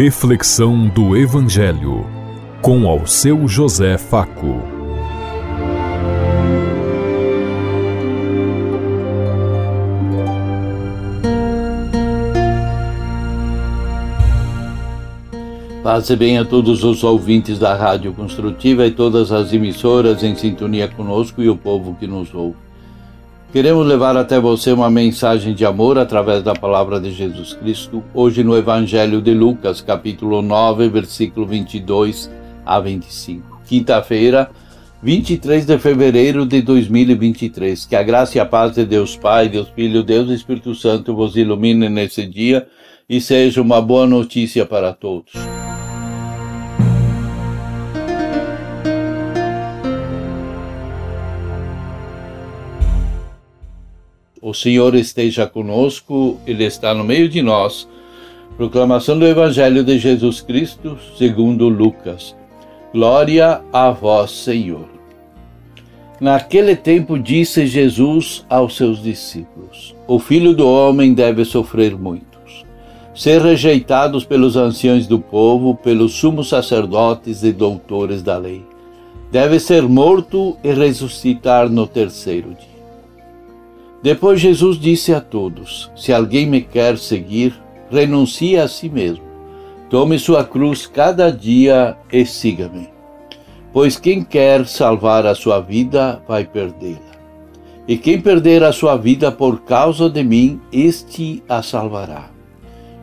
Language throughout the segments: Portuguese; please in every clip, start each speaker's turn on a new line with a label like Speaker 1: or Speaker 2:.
Speaker 1: Reflexão do Evangelho com ao seu José Faco.
Speaker 2: Paz e bem a todos os ouvintes da Rádio Construtiva e todas as emissoras em sintonia conosco e o povo que nos ouve. Queremos levar até você uma mensagem de amor através da palavra de Jesus Cristo, hoje no Evangelho de Lucas, capítulo 9, versículo 22 a 25. Quinta-feira, 23 de fevereiro de 2023. Que a graça e a paz de Deus Pai, Deus Filho, Deus Espírito Santo vos ilumine nesse dia e seja uma boa notícia para todos. O Senhor esteja conosco, Ele está no meio de nós. Proclamação do Evangelho de Jesus Cristo, segundo Lucas. Glória a vós, Senhor. Naquele tempo disse Jesus aos seus discípulos: O filho do homem deve sofrer muitos, ser rejeitados pelos anciãos do povo, pelos sumos sacerdotes e doutores da lei. Deve ser morto e ressuscitar no terceiro dia. Depois Jesus disse a todos: Se alguém me quer seguir, renuncie a si mesmo. Tome sua cruz cada dia e siga-me. Pois quem quer salvar a sua vida vai perdê-la. E quem perder a sua vida por causa de mim, este a salvará.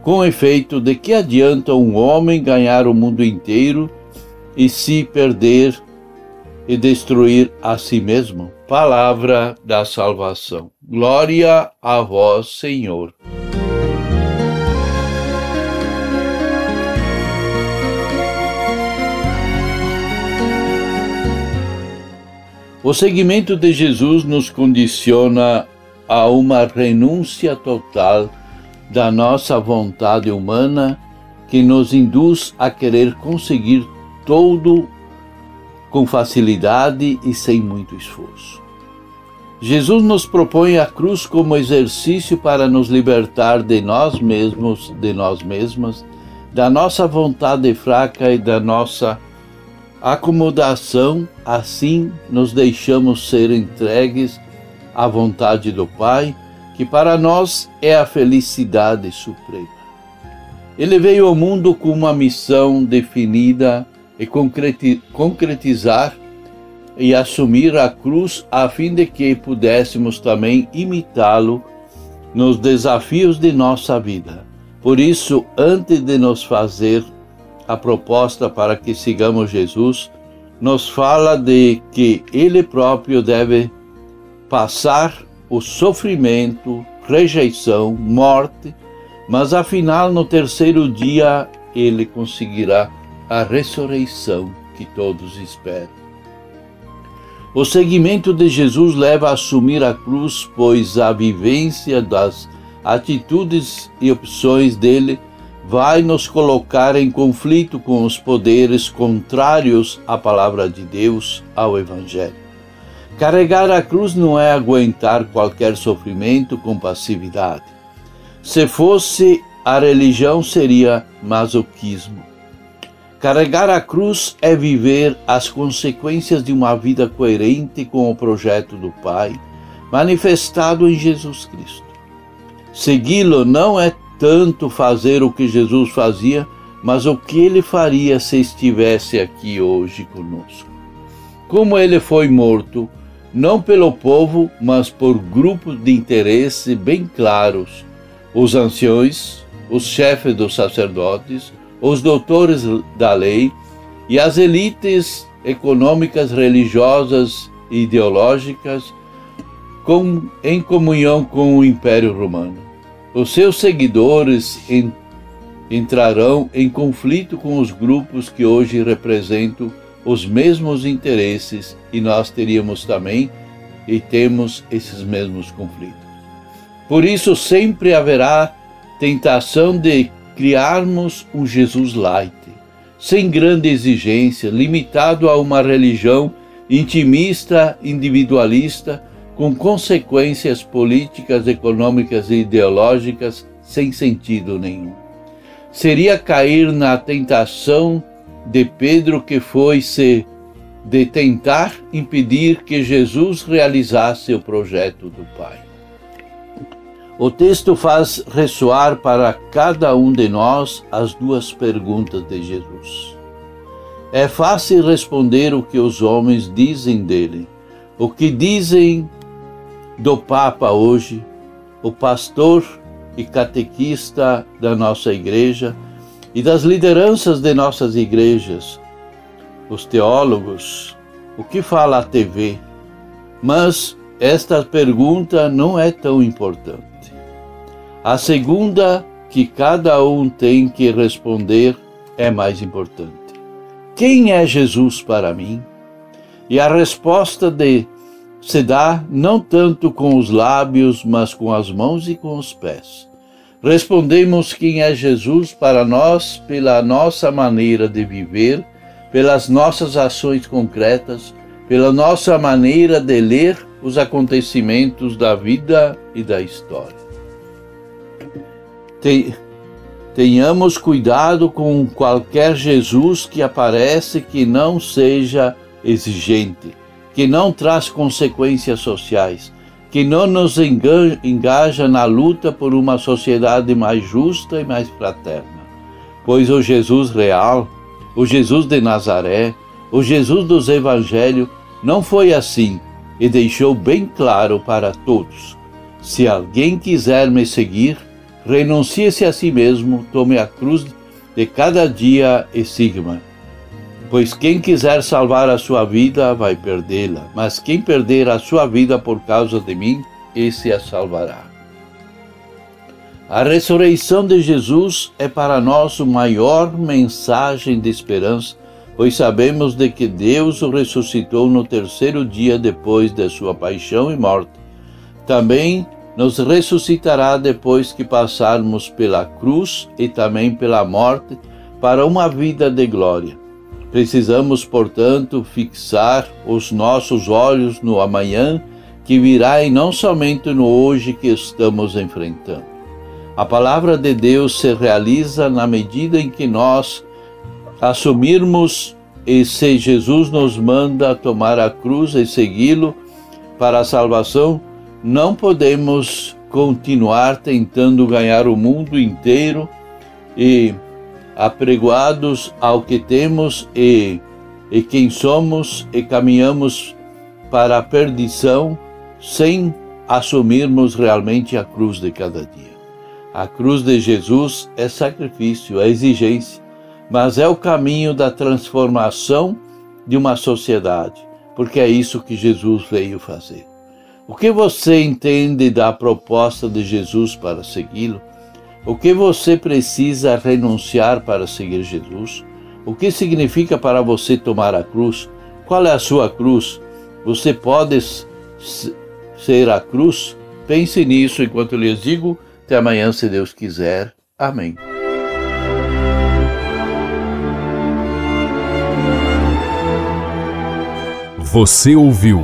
Speaker 2: Com efeito, de que adianta um homem ganhar o mundo inteiro e se perder e destruir a si mesmo? Palavra da salvação. Glória a vós, Senhor. O seguimento de Jesus nos condiciona a uma renúncia total da nossa vontade humana que nos induz a querer conseguir todo com facilidade e sem muito esforço. Jesus nos propõe a cruz como exercício para nos libertar de nós mesmos, de nós mesmas, da nossa vontade fraca e da nossa acomodação, assim nos deixamos ser entregues à vontade do Pai, que para nós é a felicidade suprema. Ele veio ao mundo com uma missão definida e concretizar e assumir a cruz a fim de que pudéssemos também imitá-lo nos desafios de nossa vida. Por isso, antes de nos fazer a proposta para que sigamos Jesus, nos fala de que ele próprio deve passar o sofrimento, rejeição, morte, mas afinal no terceiro dia ele conseguirá a ressurreição que todos esperam. O seguimento de Jesus leva a assumir a cruz, pois a vivência das atitudes e opções dele vai nos colocar em conflito com os poderes contrários à palavra de Deus, ao Evangelho. Carregar a cruz não é aguentar qualquer sofrimento com passividade. Se fosse a religião, seria masoquismo. Carregar a cruz é viver as consequências de uma vida coerente com o projeto do Pai, manifestado em Jesus Cristo. Segui-lo não é tanto fazer o que Jesus fazia, mas o que ele faria se estivesse aqui hoje conosco. Como ele foi morto, não pelo povo, mas por grupos de interesse bem claros, os anciões, os chefes dos sacerdotes, os doutores da lei e as elites econômicas, religiosas e ideológicas com, em comunhão com o Império Romano. Os seus seguidores en, entrarão em conflito com os grupos que hoje representam os mesmos interesses e nós teríamos também e temos esses mesmos conflitos. Por isso sempre haverá tentação de criarmos um Jesus light, sem grande exigência, limitado a uma religião intimista, individualista, com consequências políticas, econômicas e ideológicas sem sentido nenhum. seria cair na tentação de Pedro que foi se de tentar impedir que Jesus realizasse o projeto do Pai. O texto faz ressoar para cada um de nós as duas perguntas de Jesus. É fácil responder o que os homens dizem dele, o que dizem do Papa hoje, o pastor e catequista da nossa igreja e das lideranças de nossas igrejas, os teólogos, o que fala a TV. Mas esta pergunta não é tão importante. A segunda que cada um tem que responder é mais importante. Quem é Jesus para mim? E a resposta de se dá não tanto com os lábios, mas com as mãos e com os pés. Respondemos quem é Jesus para nós pela nossa maneira de viver, pelas nossas ações concretas, pela nossa maneira de ler os acontecimentos da vida e da história. Tenhamos cuidado com qualquer Jesus que aparece que não seja exigente que não traz consequências sociais, que não nos engaja na luta por uma sociedade mais justa e mais fraterna. Pois o Jesus real, o Jesus de Nazaré, o Jesus dos Evangelhos, não foi assim e deixou bem claro para todos: se alguém quiser me seguir, renuncie-se a si mesmo, tome a cruz de cada dia e siga-me. Pois quem quiser salvar a sua vida vai perdê-la, mas quem perder a sua vida por causa de mim, esse a salvará. A ressurreição de Jesus é para nós a maior mensagem de esperança, pois sabemos de que Deus o ressuscitou no terceiro dia depois de sua paixão e morte. Também nos ressuscitará depois que passarmos pela cruz e também pela morte para uma vida de glória. Precisamos, portanto, fixar os nossos olhos no amanhã que virá e não somente no hoje que estamos enfrentando. A palavra de Deus se realiza na medida em que nós assumirmos e se Jesus nos manda tomar a cruz e segui-lo para a salvação, não podemos continuar tentando ganhar o mundo inteiro e apregoados ao que temos e, e quem somos e caminhamos para a perdição sem assumirmos realmente a cruz de cada dia. A cruz de Jesus é sacrifício, é exigência, mas é o caminho da transformação de uma sociedade, porque é isso que Jesus veio fazer. O que você entende da proposta de Jesus para segui-lo? O que você precisa renunciar para seguir Jesus? O que significa para você tomar a cruz? Qual é a sua cruz? Você pode ser a cruz? Pense nisso enquanto lhes digo. Até amanhã, se Deus quiser. Amém.
Speaker 1: Você ouviu